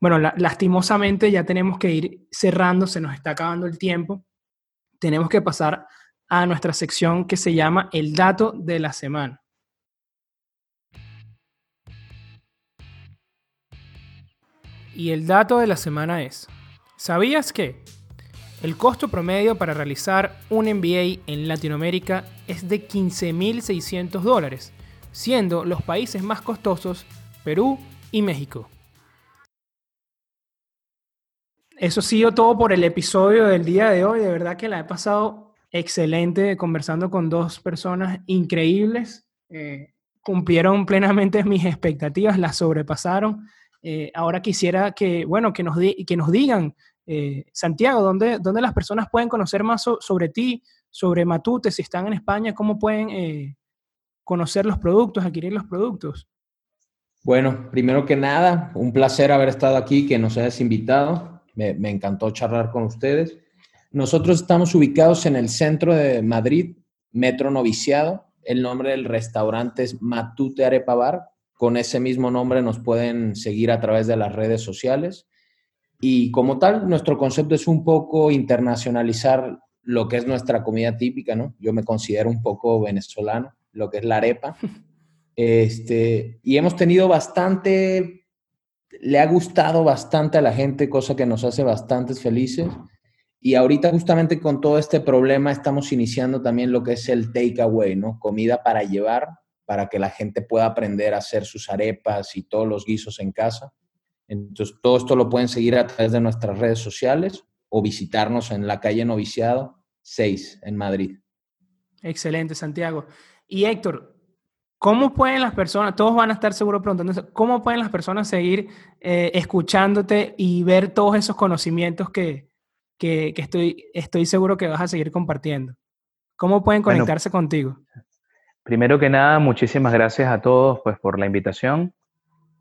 A: Bueno, lastimosamente ya tenemos que ir cerrando, se nos está acabando el tiempo. Tenemos que pasar a nuestra sección que se llama El dato de la semana. Y el dato de la semana es, ¿sabías que el costo promedio para realizar un MBA en Latinoamérica es de 15.600 dólares, siendo los países más costosos Perú y México? Eso ha sido todo por el episodio del día de hoy. De verdad que la he pasado excelente conversando con dos personas increíbles. Eh, cumplieron plenamente mis expectativas, las sobrepasaron. Eh, ahora quisiera que, bueno, que nos, que nos digan, eh, Santiago, ¿dónde, ¿dónde, las personas pueden conocer más sobre ti, sobre Matute, si están en España, cómo pueden conocer los productos, adquirir los productos?
C: Bueno, primero que nada, un placer haber estado aquí, que nos hayas invitado. Me, me encantó charlar con ustedes. Nosotros estamos ubicados en el centro de Madrid, Metro Noviciado. El nombre del restaurante es Matute Arepa Bar. Con ese mismo nombre nos pueden seguir a través de las redes sociales. Y como tal, nuestro concepto es un poco internacionalizar lo que es nuestra comida típica, ¿no? Yo me considero un poco venezolano, lo que es la arepa. Este, y hemos tenido bastante, le ha gustado bastante a la gente, cosa que nos hace bastante felices. Y ahorita justamente con todo este problema estamos iniciando también lo que es el takeaway, ¿no? Comida para llevar, para que la gente pueda aprender a hacer sus arepas y todos los guisos en casa. Entonces, todo esto lo pueden seguir a través de nuestras redes sociales. o visitarnos en la calle Noviciado 6 en Madrid.
A: Excelente, Santiago. Y Héctor, ¿cómo pueden las personas, todos van a estar seguros preguntando, ¿cómo pueden las personas seguir eh, escuchándote y ver todos esos conocimientos que, que, estoy, estoy seguro que vas a seguir compartiendo? ¿Cómo pueden conectarse contigo?
B: Primero que nada, muchísimas gracias a todos pues, por la invitación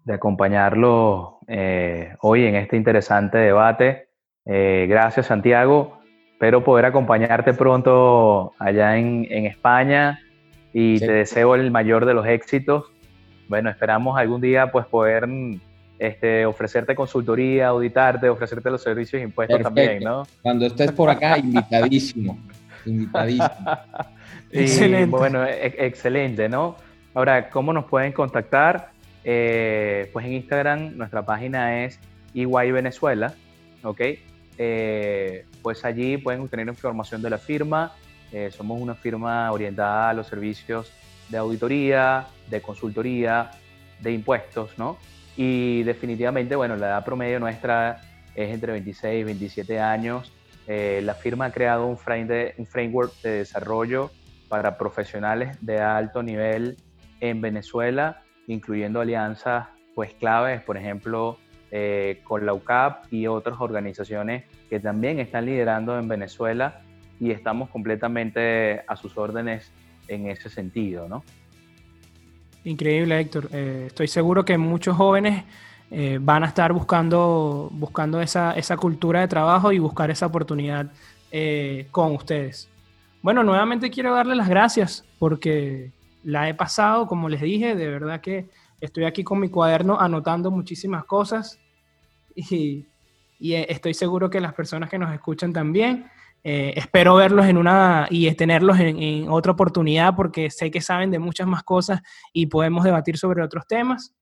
B: de acompañarlo eh, hoy en este interesante debate. Eh, gracias, Santiago. Espero poder acompañarte pronto allá en, en España y te deseo el mayor de los éxitos. Bueno, esperamos algún día pues poder este, ofrecerte consultoría, auditarte, ofrecerte los servicios impuestos también, ¿no?
C: Cuando estés por acá, invitadísimo. invitadísimo.
B: excelente. Bueno, e, excelente, ¿no? Ahora, ¿cómo nos pueden contactar? Eh, pues en Instagram nuestra página es EY Venezuela, ¿ok? Eh, pues allí pueden obtener información de la firma. Eh, somos una firma orientada a los servicios de auditoría, de consultoría, de impuestos, ¿no? Y definitivamente, bueno, la edad promedio nuestra es entre 26 y 27 años. La firma ha creado un framework de desarrollo para profesionales de alto nivel en Venezuela, incluyendo alianzas pues claves, por ejemplo, eh, con la UCAP y otras organizaciones que también están liderando en Venezuela y estamos completamente a sus órdenes en ese sentido, ¿no?
A: Increíble, Héctor. Eh, estoy seguro que muchos jóvenes eh, van a estar buscando, buscando esa, esa, cultura de trabajo y buscar esa oportunidad con ustedes. Bueno, nuevamente quiero darle las gracias porque la he pasado, como les dije, de verdad que Estoy aquí con mi cuaderno anotando muchísimas cosas y, eh, estoy seguro que las personas que nos escuchan también. Eh, espero verlos en una y tenerlos en, otra oportunidad porque sé que saben de muchas más cosas y podemos debatir sobre otros temas.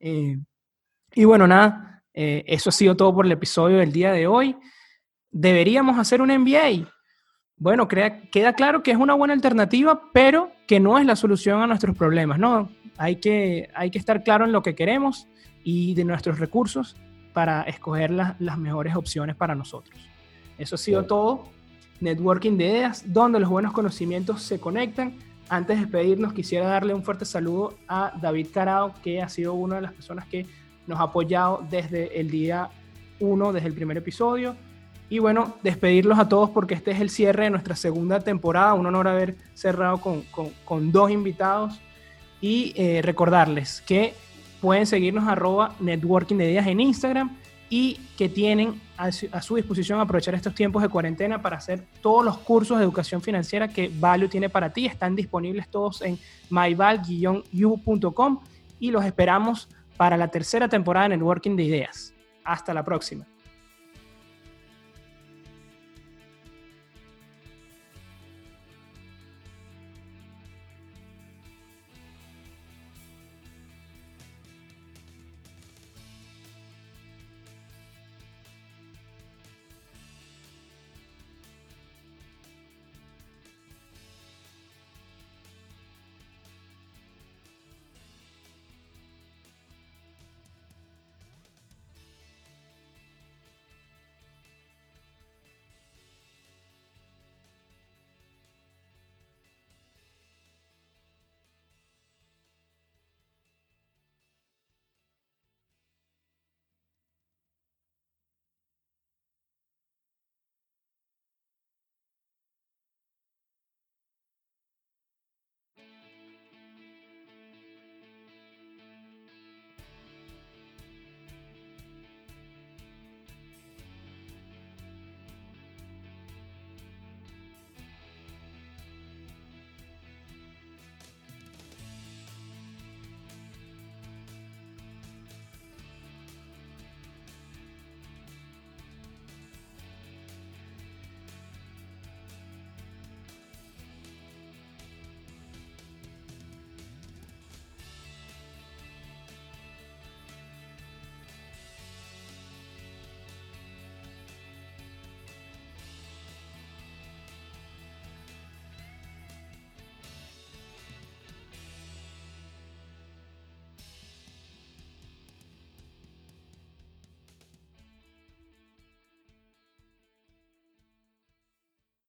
A: Eh, y bueno, nada, eso ha sido todo por el episodio del día de hoy. ¿Deberíamos hacer un MBA? Bueno, queda claro que es una buena alternativa, pero que no es la solución a nuestros problemas, ¿no? Hay que, hay que estar claro en lo que queremos y de nuestros recursos para escoger las mejores opciones para nosotros. Eso ha sido todo. Networking de ideas, donde los buenos conocimientos se conectan. Antes de despedirnos, quisiera darle un fuerte saludo a David Carao, que ha sido una de las personas que nos ha apoyado desde el día 1, desde el primer episodio. Y bueno, despedirlos a todos porque este es el cierre de nuestra segunda temporada. Un honor haber cerrado con, con, dos invitados y eh, recordarles que pueden seguirnos arroba networking de ideas en Instagram y que tienen a su, disposición aprovechar estos tiempos de cuarentena para hacer todos los cursos de educación financiera que Value tiene para ti. Están disponibles todos en myval-u.com y los esperamos para la tercera temporada de Networking de Ideas. Hasta la próxima.